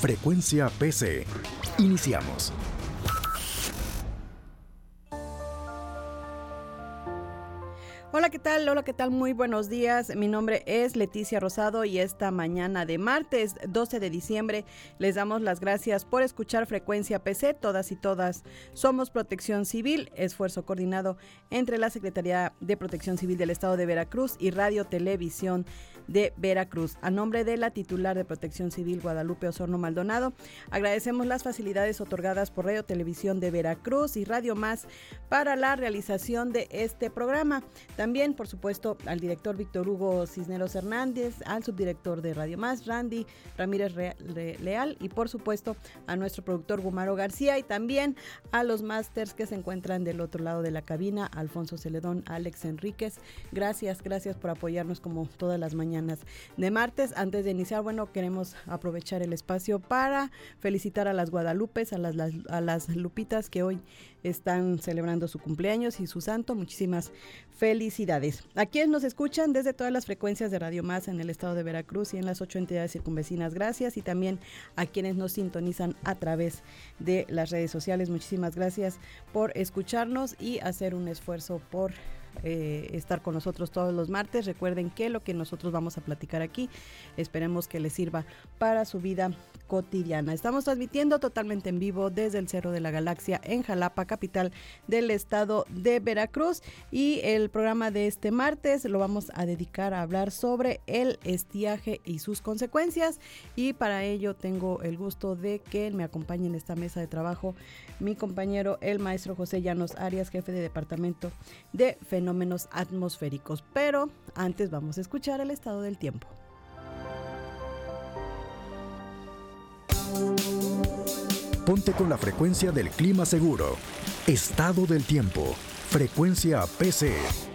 Frecuencia PC. Iniciamos. Hola, ¿qué tal? Hola, ¿qué tal? Muy buenos días. Mi nombre es Leticia Rosado y esta mañana de martes 12 de diciembre les damos las gracias por escuchar Frecuencia PC. Todas y todas somos Protección Civil, esfuerzo coordinado entre la Secretaría de Protección Civil del Estado de Veracruz y Radio Televisión de Veracruz. A nombre de la titular de Protección Civil, Guadalupe Osorno Maldonado, agradecemos las facilidades otorgadas por Radio Televisión de Veracruz y Radio Más para la realización de este programa. También, por supuesto, al director Víctor Hugo Cisneros Hernández, al subdirector de Radio Más, Randy Ramírez Leal, y por supuesto a nuestro productor Gumaro García y también a los másters que se encuentran del otro lado de la cabina, Alfonso Celedón, Alex Enríquez. Gracias, gracias por apoyarnos como todas las mañanas de martes. Antes de iniciar, bueno, queremos aprovechar el espacio para felicitar a las Guadalupes, a las, a las Lupitas que hoy están celebrando su cumpleaños y su santo. Muchísimas felicidades. A quienes nos escuchan desde todas las frecuencias de Radio Más en el estado de Veracruz y en las ocho entidades circunvecinas, gracias. Y también a quienes nos sintonizan a través de las redes sociales, muchísimas gracias por escucharnos y hacer un esfuerzo por eh, estar con nosotros todos los martes. Recuerden que lo que nosotros vamos a platicar aquí, esperemos que les sirva para su vida cotidiana. Estamos transmitiendo totalmente en vivo desde el Cerro de la Galaxia en Jalapa, capital del estado de Veracruz. Y el programa de este martes lo vamos a dedicar a hablar sobre el estiaje y sus consecuencias. Y para ello tengo el gusto de que me acompañe en esta mesa de trabajo mi compañero, el maestro José Llanos Arias, jefe de departamento de fenómenos atmosféricos. Pero antes vamos a escuchar el estado del tiempo. Ponte con la frecuencia del clima seguro. Estado del tiempo. Frecuencia PC.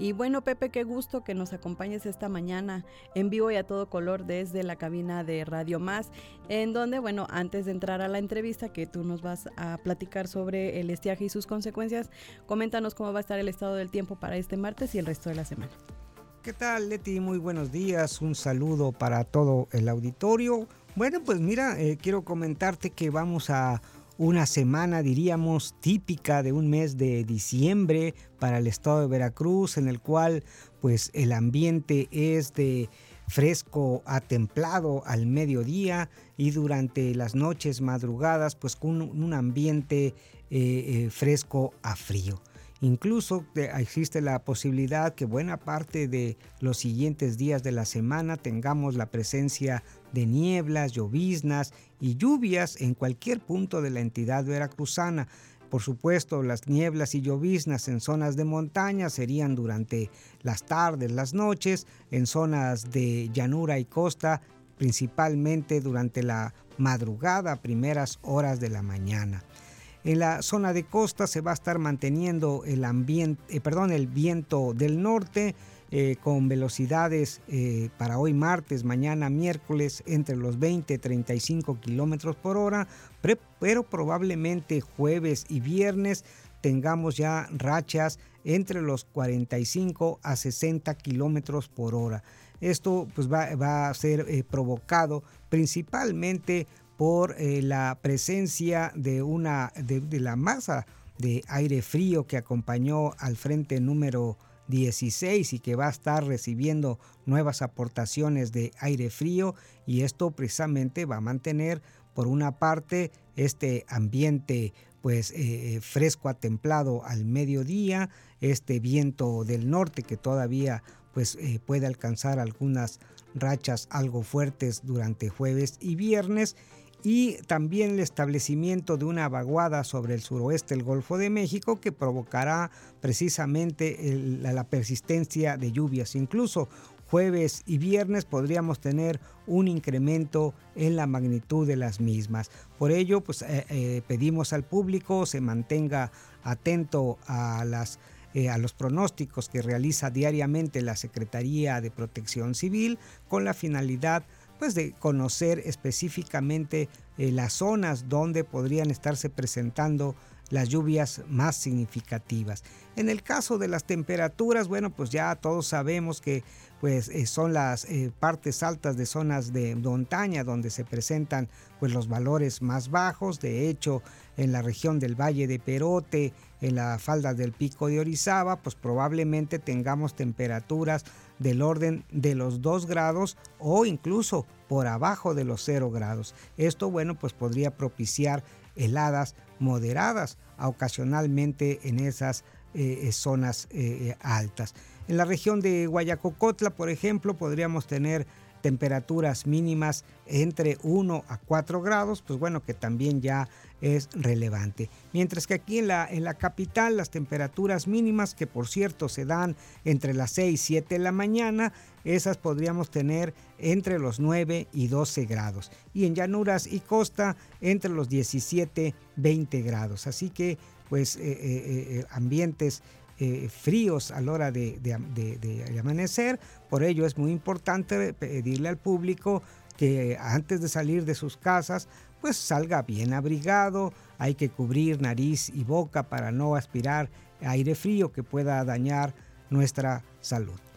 Y bueno, Pepe, qué gusto que nos acompañes esta mañana en vivo y a todo color desde la cabina de Radio Más, en donde, bueno, antes de entrar a la entrevista que tú nos vas a platicar sobre el estiaje y sus consecuencias, coméntanos cómo va a estar el estado del tiempo para este martes y el resto de la semana. ¿Qué tal, Leti? Muy buenos días. Un saludo para todo el auditorio. Bueno, pues mira, eh, quiero comentarte que vamos a una semana, diríamos, típica de un mes de diciembre para el estado de Veracruz, en el cual pues el ambiente es de fresco a templado al mediodía y durante las noches madrugadas pues con un ambiente eh, eh, fresco a frío. Incluso existe la posibilidad que buena parte de los siguientes días de la semana tengamos la presencia de nieblas, lloviznas y lluvias en cualquier punto de la entidad veracruzana. Por supuesto, las nieblas y lloviznas en zonas de montaña serían durante las tardes, las noches, en zonas de llanura y costa, principalmente durante la madrugada, primeras horas de la mañana. En la zona de costa se va a estar manteniendo el, ambiente, eh, perdón, el viento del norte eh, con velocidades eh, para hoy martes, mañana miércoles entre los 20 y 35 kilómetros por hora, pero probablemente jueves y viernes tengamos ya rachas entre los 45 a 60 kilómetros por hora. Esto pues va, a ser provocado principalmente por eh, la presencia de, una, de, la masa de aire frío que acompañó al frente número 16 y que va a estar recibiendo nuevas aportaciones de aire frío y esto precisamente va a mantener por una parte este ambiente pues eh, fresco a templado al mediodía, este viento del norte que todavía pues eh, puede alcanzar algunas rachas algo fuertes durante jueves y viernes y también el establecimiento de una vaguada sobre el suroeste del Golfo de México que provocará precisamente la, persistencia de lluvias. Incluso jueves y viernes podríamos tener un incremento en la magnitud de las mismas. Por ello, pues eh, eh, pedimos al público se mantenga atento a las eh, a los pronósticos que realiza diariamente la Secretaría de Protección Civil con la finalidad pues de conocer específicamente las zonas donde podrían estarse presentando las lluvias más significativas. En el caso de las temperaturas, bueno, pues ya todos sabemos que pues eh, son las eh, partes altas de zonas de montaña donde se presentan pues los valores más bajos. De hecho, en la región del Valle de Perote, en la falda del Pico de Orizaba, pues probablemente tengamos temperaturas del orden de los 2 grados o incluso por abajo de los 0 grados. Esto, bueno, pues podría propiciar heladas moderadas ocasionalmente en esas eh, eh, zonas eh, altas. En la región de Guayacocotla, por ejemplo, podríamos tener temperaturas mínimas entre 1 a 4 grados, pues bueno, que también ya es relevante. Mientras que aquí en la, en la capital las temperaturas mínimas, que por cierto se dan entre las 6 y 7 de la mañana, esas podríamos tener entre los 9 y 12 grados. Y en llanuras y costa entre los 17 20 grados. Así que pues eh, eh, eh, fríos a la hora de, de, amanecer. Por ello es muy importante pedirle al público que antes de salir de sus casas pues salga bien abrigado, hay que cubrir nariz y boca para no aspirar aire frío que pueda dañar nuestra salud.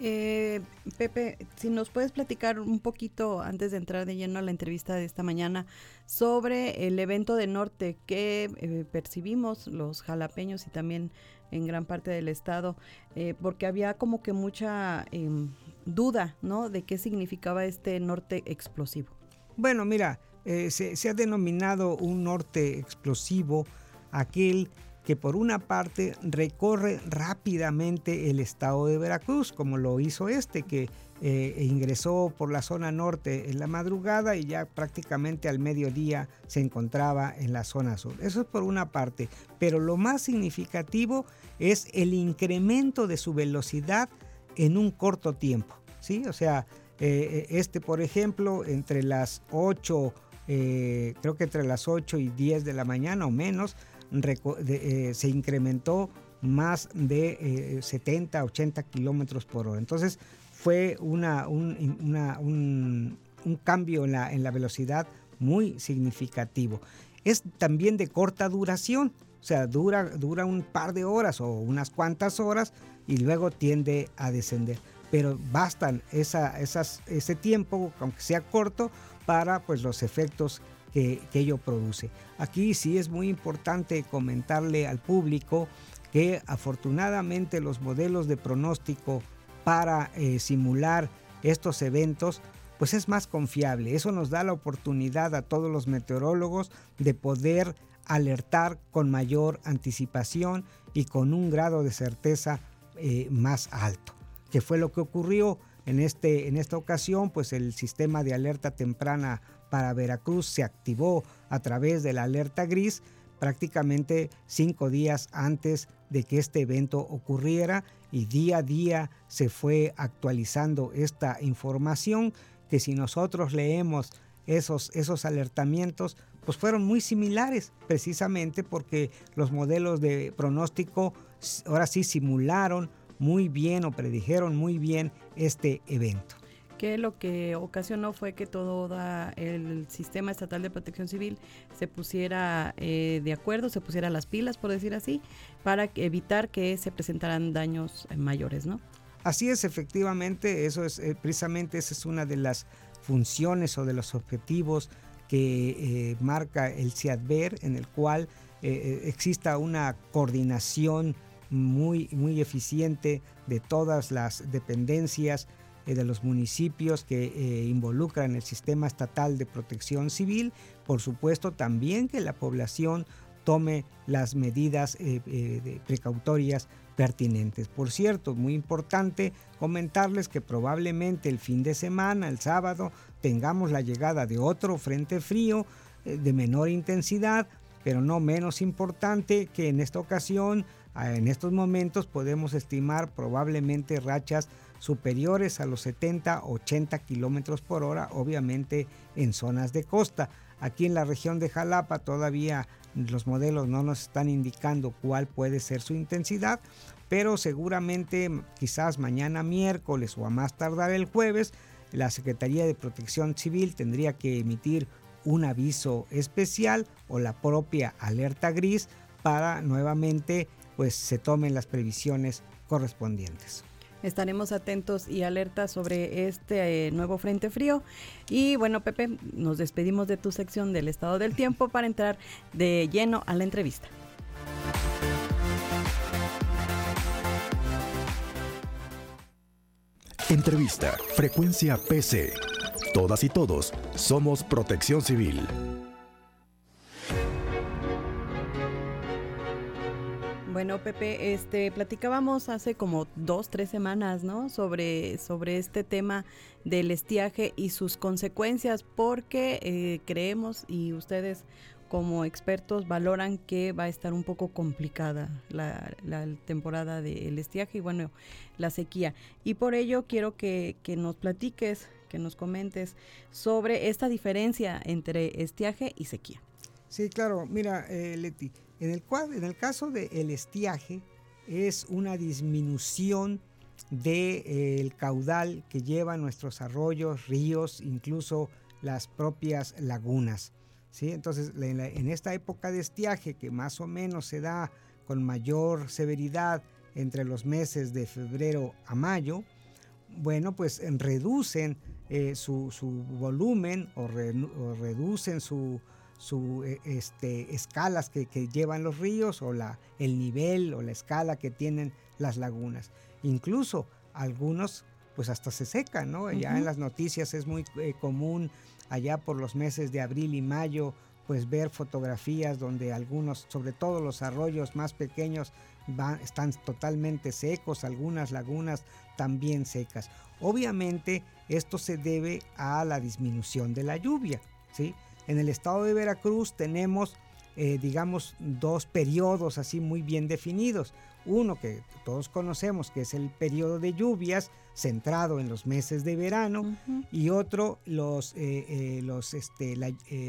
Eh, Pepe, si nos puedes platicar un poquito antes de entrar de lleno a la entrevista de esta mañana sobre el evento de norte que eh, percibimos los jalapeños y también en gran parte del estado, eh, porque había como que mucha em, duda, ¿no? De qué significaba este norte explosivo. Bueno, mira, eh, se, ha denominado un norte explosivo aquel que por una parte recorre rápidamente el estado de Veracruz, como lo hizo este, que eh, ingresó por la zona norte en la madrugada y ya prácticamente al mediodía se encontraba en la zona sur. Eso es por una parte, pero lo más significativo es el incremento de su velocidad en un corto tiempo. ¿sí? O sea, eh, este, por ejemplo, entre las 8 eh, creo que entre las 8 y 10 de la mañana o menos, eh, se incrementó más de 70, eh, 80 kilómetros por hora. Entonces fue una, un, cambio en la, en la velocidad muy significativo. Es también de corta duración, o sea, dura, dura un par de horas o unas cuantas horas y luego tiende a descender. Pero bastan esa, esas, ese tiempo, aunque sea corto, para pues, los efectos que, ello produce. Aquí sí es muy importante comentarle al público que afortunadamente los modelos de pronóstico para eh, simular estos eventos pues es más confiable. Eso nos da la oportunidad a todos los meteorólogos de poder alertar con mayor anticipación y con un grado de certeza eh, más alto, que fue lo que ocurrió en, este, en esta ocasión, pues el sistema de alerta temprana para Veracruz se activó a través de la alerta gris prácticamente cinco días antes de que este evento ocurriera y día a día se fue actualizando esta información que si nosotros leemos esos, esos alertamientos, pues fueron muy similares precisamente porque los modelos de pronóstico ahora sí simularon muy bien o predijeron muy bien este evento que lo que ocasionó fue que todo el sistema estatal de protección civil se pusiera eh, de acuerdo, se pusiera las pilas, por decir así, para evitar que se presentaran daños mayores, ¿no? Así es, efectivamente, eso es eh, precisamente esa es una de las funciones o de los objetivos que eh, marca el CIADVER, en el cual exista una coordinación muy, muy eficiente de todas las dependencias eh, de los municipios que eh, involucran el sistema estatal de protección civil. Por supuesto, también que la población tome las medidas eh, precautorias pertinentes. Por cierto, muy importante comentarles que probablemente el fin de semana, el sábado, tengamos la llegada de otro frente frío de menor intensidad, pero no menos importante que en esta ocasión en estos momentos podemos estimar probablemente rachas superiores a los 70, 80 kilómetros por hora, obviamente en zonas de costa. Aquí en la región de Jalapa todavía los modelos no nos están indicando cuál puede ser su intensidad, pero seguramente quizás mañana miércoles o a más tardar el jueves, la Secretaría de Protección Civil tendría que emitir un aviso especial o la propia alerta gris para nuevamente pues se tomen las previsiones correspondientes. Estaremos atentos y alertas sobre este eh, nuevo frente frío. Y bueno, Pepe, nos despedimos de tu sección del estado del tiempo para entrar de lleno a la entrevista. Entrevista, frecuencia PC. Todas y todos somos protección civil. Bueno, Pepe, este, platicábamos hace como dos, tres semanas, ¿no? Sobre, sobre este tema del estiaje y sus consecuencias, porque eh, creemos y ustedes como expertos valoran que va a estar un poco complicada la, temporada del estiaje y bueno, la sequía. Y por ello quiero que, que nos platiques, que nos comentes sobre esta diferencia entre estiaje y sequía. Sí, claro. Mira, eh, Leti, en el, en el caso del estiaje es una disminución del de, eh, caudal que llevan nuestros arroyos, ríos, incluso las propias lagunas. ¿sí? Entonces, en, esta época de estiaje, que más o menos se da con mayor severidad entre los meses de febrero a mayo, bueno, pues reducen eh, su, volumen o reducen su, su eh, este, escalas que, llevan los ríos o la, el nivel o la escala que tienen las lagunas. Incluso algunos pues hasta se secan, ¿no? Ya en las noticias es muy eh, común allá por los meses de abril y mayo pues ver fotografías donde algunos, sobre todo los arroyos más pequeños, están totalmente secos, algunas lagunas también secas. Obviamente esto se debe a la disminución de la lluvia, ¿sí? En el estado de Veracruz tenemos, eh, digamos, dos periodos así muy bien definidos. Uno que todos conocemos, que es el periodo de lluvias, centrado en los meses de verano, y otro, los, eh, eh, los, este,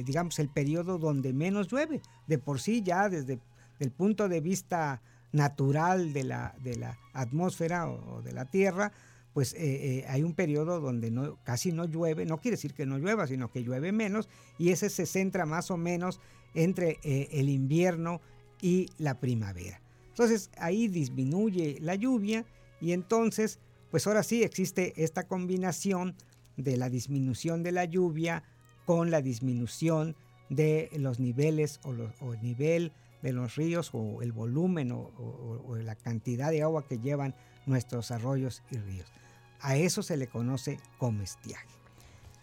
digamos, el periodo donde menos llueve. De por sí ya desde el punto de vista natural de la, de la atmósfera o de la Tierra, pues eh, eh, hay un periodo donde casi no llueve, no quiere decir que no llueva, sino que llueve menos, y ese se centra más o menos entre eh, el invierno y la primavera. Entonces ahí disminuye la lluvia y entonces, pues ahora sí existe esta combinación de la disminución de la lluvia con la disminución de los niveles o, el nivel de los ríos o el volumen o la cantidad de agua que llevan nuestros arroyos y ríos. A eso se le conoce como estiaje.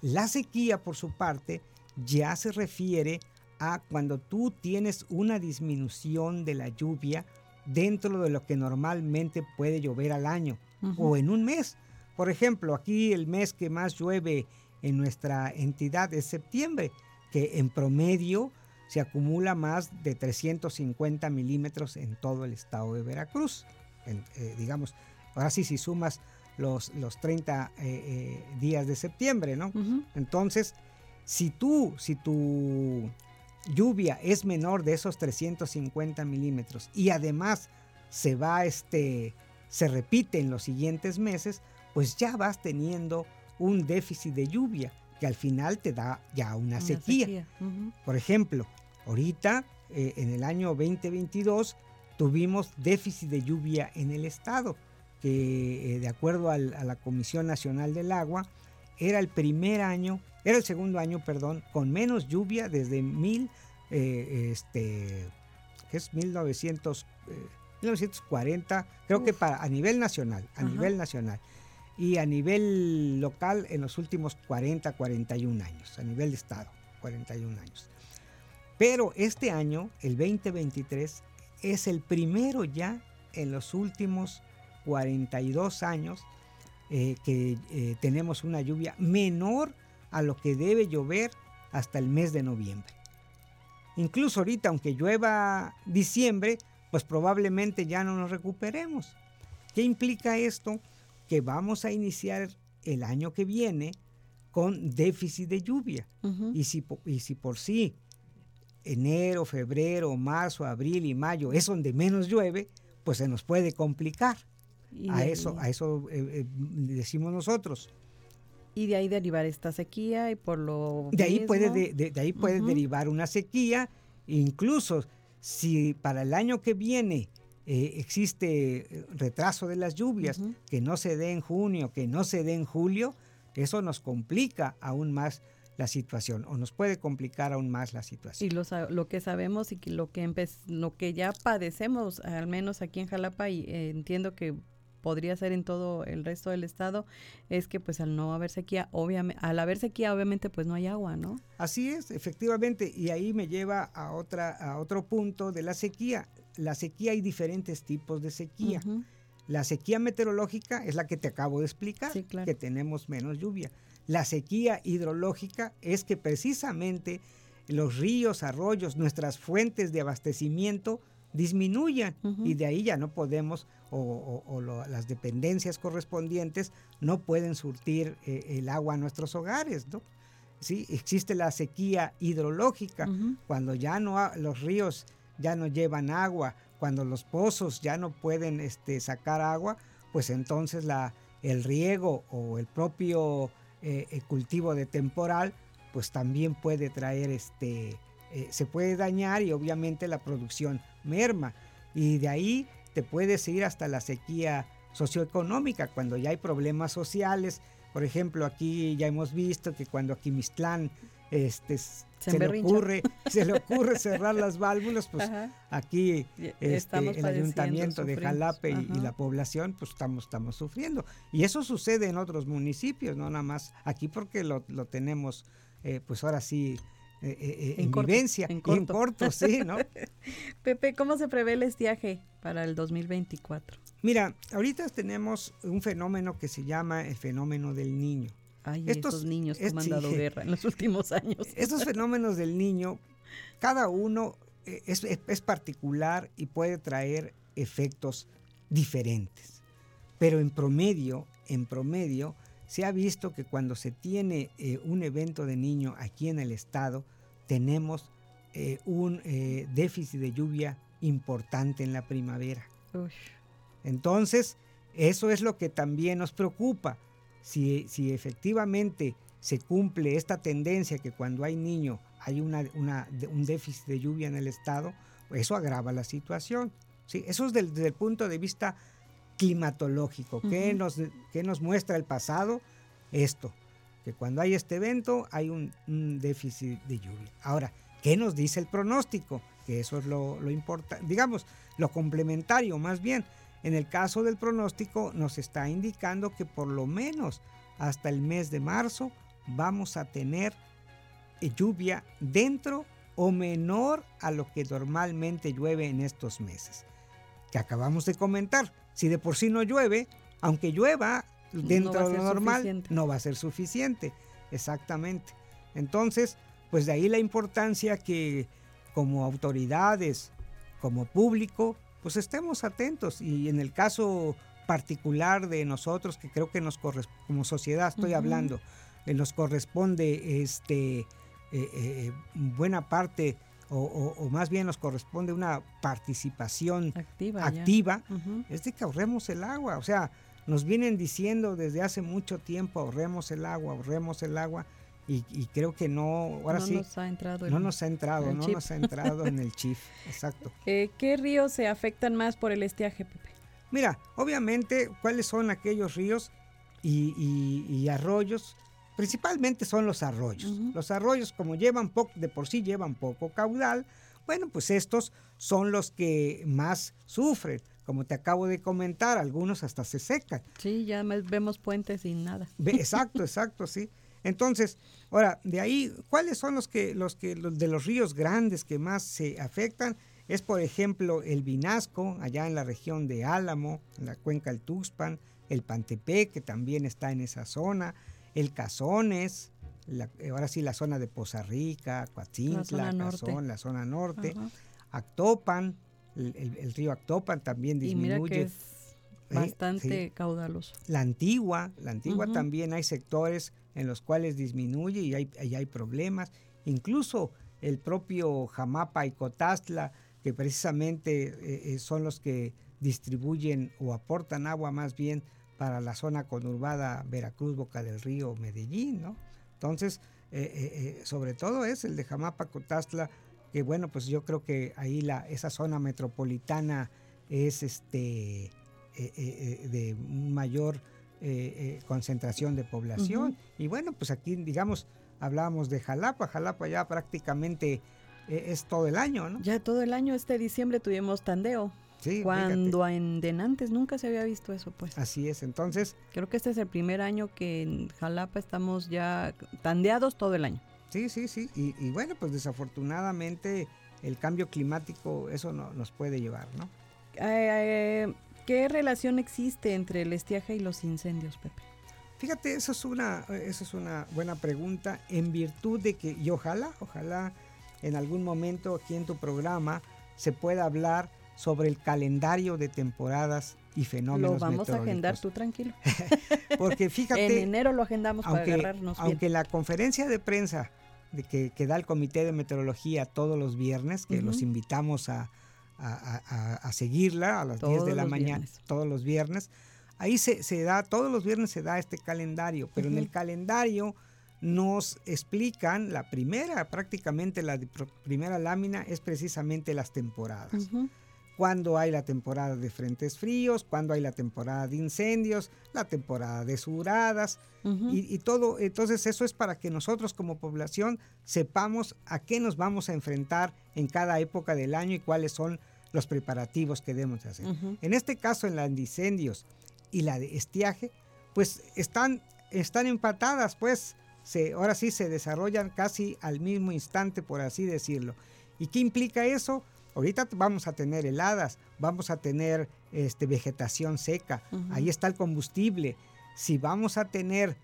La sequía, por su parte, ya se refiere a cuando tú tienes una disminución de la lluvia dentro de lo que normalmente puede llover al año o en un mes. Por ejemplo, aquí el mes que más llueve en nuestra entidad es septiembre, que en promedio se acumula más de 350 milímetros en todo el estado de Veracruz. Eh, digamos, ahora sí, si sumas los, los 30 eh, eh, días de septiembre, ¿no? Entonces, si tú, si tu lluvia es menor de esos 350 milímetros y además se va, este, se repite en los siguientes meses, pues ya vas teniendo un déficit de lluvia que al final te da ya una, sequía. Por ejemplo, ahorita eh, en el año 2022 tuvimos déficit de lluvia en el estado que eh, de acuerdo a la Comisión Nacional del Agua, era el primer año, era el segundo año, perdón, con menos lluvia desde mil, eh, este, es 1900, 1940, eh, creo que para, a nivel nacional, a nivel nacional. Y a nivel local en los últimos 40, 41 años, a nivel de Estado, 41 años. Pero este año, el 2023, es el primero ya en los últimos 42 años eh, que eh, tenemos una lluvia menor a lo que debe llover hasta el mes de noviembre. Incluso ahorita, aunque llueva diciembre, pues probablemente ya no nos recuperemos. ¿Qué implica esto? que vamos a iniciar el año que viene con déficit de lluvia. y, si, y si por sí enero, febrero, marzo, abril y mayo es donde menos llueve, pues se nos puede complicar. A eso, a eso eh, eh, decimos nosotros. Y de ahí derivar esta sequía y por lo de ahí puede de, ahí puede derivar una sequía, incluso si para el año que viene eh, existe retraso de las lluvias, que no se dé en junio, que no se dé en julio, eso nos complica aún más la situación o nos puede complicar aún más la situación. Y lo, lo que sabemos y lo que lo que ya padecemos, al menos aquí en Jalapa, y eh, entiendo que podría ser en todo el resto del estado, es que pues al no haber sequía, obviamente, al haber sequía obviamente pues no hay agua, ¿no? Así es, efectivamente, y ahí me lleva a otra a otro punto de la sequía. La sequía hay diferentes tipos de sequía. La sequía meteorológica es la que te acabo de explicar, que tenemos menos lluvia. La sequía hidrológica es que precisamente los ríos, arroyos, nuestras fuentes de abastecimiento disminuyan y de ahí ya no podemos o, las dependencias correspondientes no pueden surtir eh, el agua a nuestros hogares, ¿no? Sí, existe la sequía hidrológica cuando ya no los ríos ya no llevan agua, cuando los pozos ya no pueden este, sacar agua, pues entonces la, el riego o el propio eh, el cultivo de temporal, pues también puede traer este, eh, se puede dañar y obviamente la producción merma. Y de ahí te puedes ir hasta la sequía socioeconómica, cuando ya hay problemas sociales. Por ejemplo, aquí ya hemos visto que cuando aquí Mistlán este, se, le ocurre, se le ocurre cerrar las válvulas, pues aquí este, el ayuntamiento de Jalape y, la población, pues estamos, estamos sufriendo. Y eso sucede en otros municipios, no nada más aquí porque lo, tenemos, eh, pues ahora sí, eh, eh, en, vivencia, en corto. sí, ¿no? Pepe, ¿cómo se prevé el estiaje para el 2024? Mira, ahorita tenemos un fenómeno que se llama el fenómeno del niño. Ay, estos niños que han dado guerra en los últimos años. Estos fenómenos del niño, cada uno eh, es, particular y puede traer efectos diferentes. Pero en promedio, en promedio, se ha visto que cuando se tiene eh, un evento de niño aquí en el estado, tenemos eh, un déficit de lluvia importante en la primavera. Entonces, eso es lo que también nos preocupa si, efectivamente se cumple esta tendencia que cuando hay niño hay una, un déficit de lluvia en el estado, eso agrava la situación. ¿sí? Eso es desde el punto de vista climatológico. ¿Qué, nos, nos muestra el pasado? Esto, que cuando hay este evento hay un, déficit de lluvia. Ahora, ¿qué nos dice el pronóstico? Que eso es lo, lo importante, digamos, lo complementario más bien. En el caso del pronóstico nos está indicando que por lo menos hasta el mes de marzo vamos a tener eh, lluvia dentro o menor a lo que normalmente llueve en estos meses. Que acabamos de comentar, si de por sí no llueve, aunque llueva dentro de lo normal, no va a ser suficiente. Exactamente. Entonces, pues de ahí la importancia que como autoridades, como público, pues estemos atentos. Y en el caso particular de nosotros, que creo que nos corresponde, como sociedad estoy hablando, eh, nos corresponde este, eh, eh, buena parte o, más bien nos corresponde una participación activa, es de que ahorremos el agua. O sea, nos vienen diciendo desde hace mucho tiempo ahorremos el agua, ahorremos el agua y, creo que no, ahora sí, nos ha entrado no nos ha entrado, no nos ha entrado en el chip, exacto. Eh, ¿Qué ríos se afectan más por el estiaje, Pepe? Mira, obviamente, ¿cuáles son aquellos ríos y, arroyos? Principalmente son los arroyos. Los arroyos, como llevan poco, de por sí llevan poco caudal, bueno, pues estos son los que más sufren. Como te acabo de comentar, algunos hasta se secan. Sí, ya vemos puentes sin nada. Exacto, exacto, sí. Entonces, ahora, de ahí, ¿cuáles son los que, los que, los de los ríos grandes que más se afectan? Es, por ejemplo, el Vinasco, allá en la región de Álamo, en la cuenca del Tuxpan, el Pantepec, que también está en esa zona, el Cazones, ahora sí la zona de Poza Rica, Coatzintla, Cazón, la zona norte, Actopan, el, río Actopan también disminuye. Bastante caudaloso. La antigua, la antigua también hay sectores en los cuales disminuye y hay, hay problemas. Incluso el propio Jamapa y Cotastla, que precisamente eh, eh, son los que distribuyen o aportan agua más bien para la zona conurbada Veracruz, Boca del Río, Medellín, ¿no? Entonces, eh, sobre todo es el de Jamapa, Cotastla, que bueno, pues yo creo que ahí la, esa zona metropolitana es este de mayor concentración de población. Y bueno, pues aquí, digamos, hablábamos de Jalapa, Jalapa ya prácticamente eh, es todo el año, ¿no? Ya todo el año, este diciembre tuvimos tandeo. Sí, Cuando en Denantes nunca se había visto eso, pues. Así es, entonces. Creo que este es el primer año que en Jalapa estamos ya tandeados todo el año. Sí, sí, sí. Y, bueno, pues desafortunadamente el cambio climático eso no, nos puede llevar, ¿no? Eh, ¿Qué relación existe entre el estiaje y los incendios, Pepe? Fíjate, eso es una, eso es una buena pregunta en virtud de que, y ojalá, ojalá en algún momento aquí en tu programa se pueda hablar sobre el calendario de temporadas y fenómenos Lo vamos a agendar tú tranquilo. Porque fíjate. en enero lo agendamos para agarrarnos Aunque la conferencia de prensa de que, que, da el Comité de Meteorología todos los viernes, que los invitamos a, a, seguirla a las 10 de la mañana, todos los viernes. Ahí se, da, todos los viernes se da este calendario, pero en el calendario nos explican, la primera, prácticamente la primera lámina es precisamente las temporadas. Cuando hay la temporada de frentes fríos, cuando hay la temporada de incendios, la temporada de suradas y, y, todo. Entonces eso es para que nosotros como población sepamos a qué nos vamos a enfrentar en cada época del año y cuáles son los preparativos que debemos hacer. En este caso, en los incendios, y la de estiaje, pues están, están empatadas, pues se, ahora sí se desarrollan casi al mismo instante, por así decirlo. ¿Y qué implica eso? Ahorita vamos a tener heladas, vamos a tener este, vegetación seca, ahí está el combustible. Si vamos a tener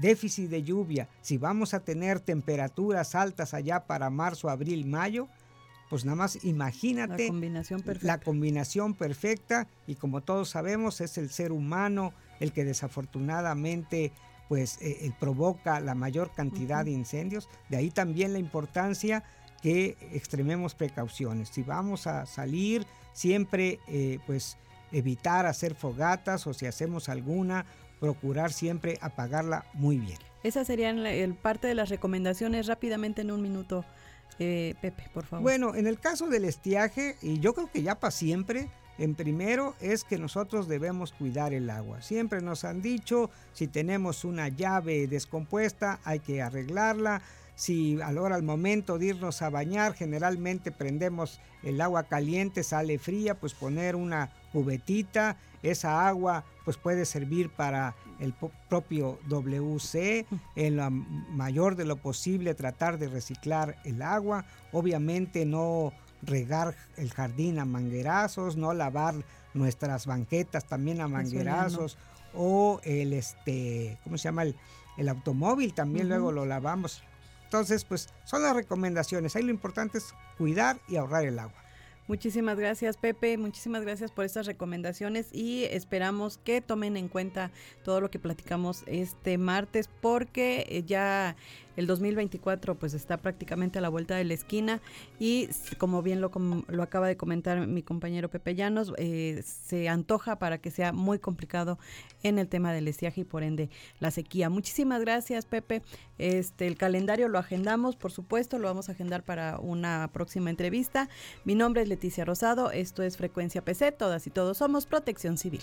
déficit de lluvia, si vamos a tener temperaturas altas allá para marzo, abril, mayo, pues nada más imagínate la combinación perfecta. La combinación perfecta y como todos sabemos es el ser humano el que desafortunadamente pues eh, provoca la mayor cantidad de incendios. De ahí también la importancia que extrememos precauciones. Si vamos a salir, siempre eh, pues evitar hacer fogatas o si hacemos alguna, procurar siempre apagarla muy bien. Esas serían el parte de las recomendaciones rápidamente en un minuto. Eh, Pepe, por favor. Bueno, en el caso del estiaje, y yo creo que ya para siempre, en primero es que nosotros debemos cuidar el agua. Siempre nos han dicho, si tenemos una llave descompuesta, hay que arreglarla. Si a la hora, al momento de irnos a bañar, generalmente prendemos el agua caliente, sale fría, pues poner una cubetita, esa agua pues puede servir para el propio WC, en la mayor de lo posible tratar de reciclar el agua, obviamente no regar el jardín a manguerazos, no lavar nuestras banquetas también a manguerazos. O el este, ¿cómo se llama? El, automóvil también luego lo lavamos. Entonces, pues son las recomendaciones. Ahí lo importante es cuidar y ahorrar el agua. Muchísimas gracias Pepe, muchísimas gracias por estas recomendaciones y esperamos que tomen en cuenta todo lo que platicamos este martes porque eh, ya el 2024 pues está prácticamente a la vuelta de la esquina y como bien lo, lo acaba de comentar mi compañero Pepe Llanos, eh, se antoja para que sea muy complicado en el tema del estiaje y por ende la sequía. Muchísimas gracias Pepe. Este, el calendario lo agendamos, por supuesto, lo vamos a agendar para una próxima entrevista. Mi nombre es Leticia Rosado, esto es Frecuencia PC, todas y todos somos Protección Civil.